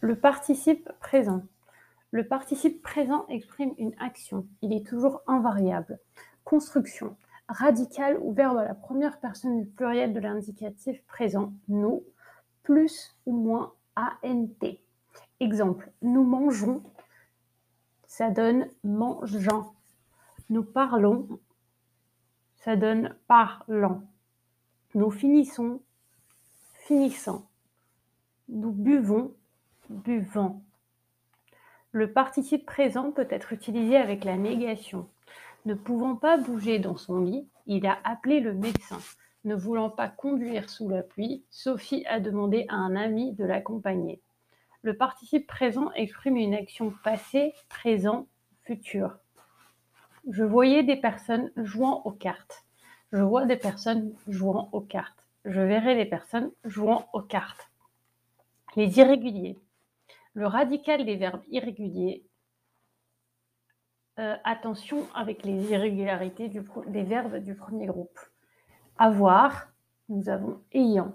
Le participe présent. Le participe présent exprime une action. Il est toujours invariable. Construction. Radical ou verbe à la première personne du pluriel de l'indicatif présent, nous, plus ou moins ANT. Exemple, nous mangeons, ça donne mangeant. Nous parlons, ça donne parlant. Nous finissons, finissant. Nous buvons, buvant. Le participe présent peut être utilisé avec la négation. Ne pouvant pas bouger dans son lit, il a appelé le médecin. Ne voulant pas conduire sous la pluie, Sophie a demandé à un ami de l'accompagner. Le participe présent exprime une action passée, présent, futur. Je voyais des personnes jouant aux cartes. Je vois des personnes jouant aux cartes. Je verrai des personnes jouant aux cartes. Les irréguliers. Le radical des verbes irréguliers. Euh, attention avec les irrégularités des verbes du premier groupe. Avoir, nous avons ayant.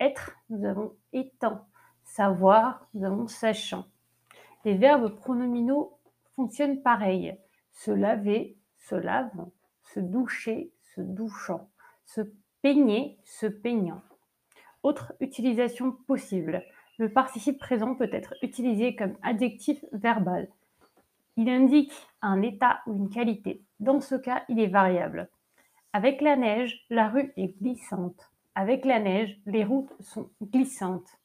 Être, nous avons étant. Savoir, nous avons sachant. Les verbes pronominaux fonctionnent pareil. Se laver, se lavant. Se doucher, se douchant. Se peigner, se peignant. Autre utilisation possible. Le participe présent peut être utilisé comme adjectif verbal. Il indique un état ou une qualité. Dans ce cas, il est variable. Avec la neige, la rue est glissante. Avec la neige, les routes sont glissantes.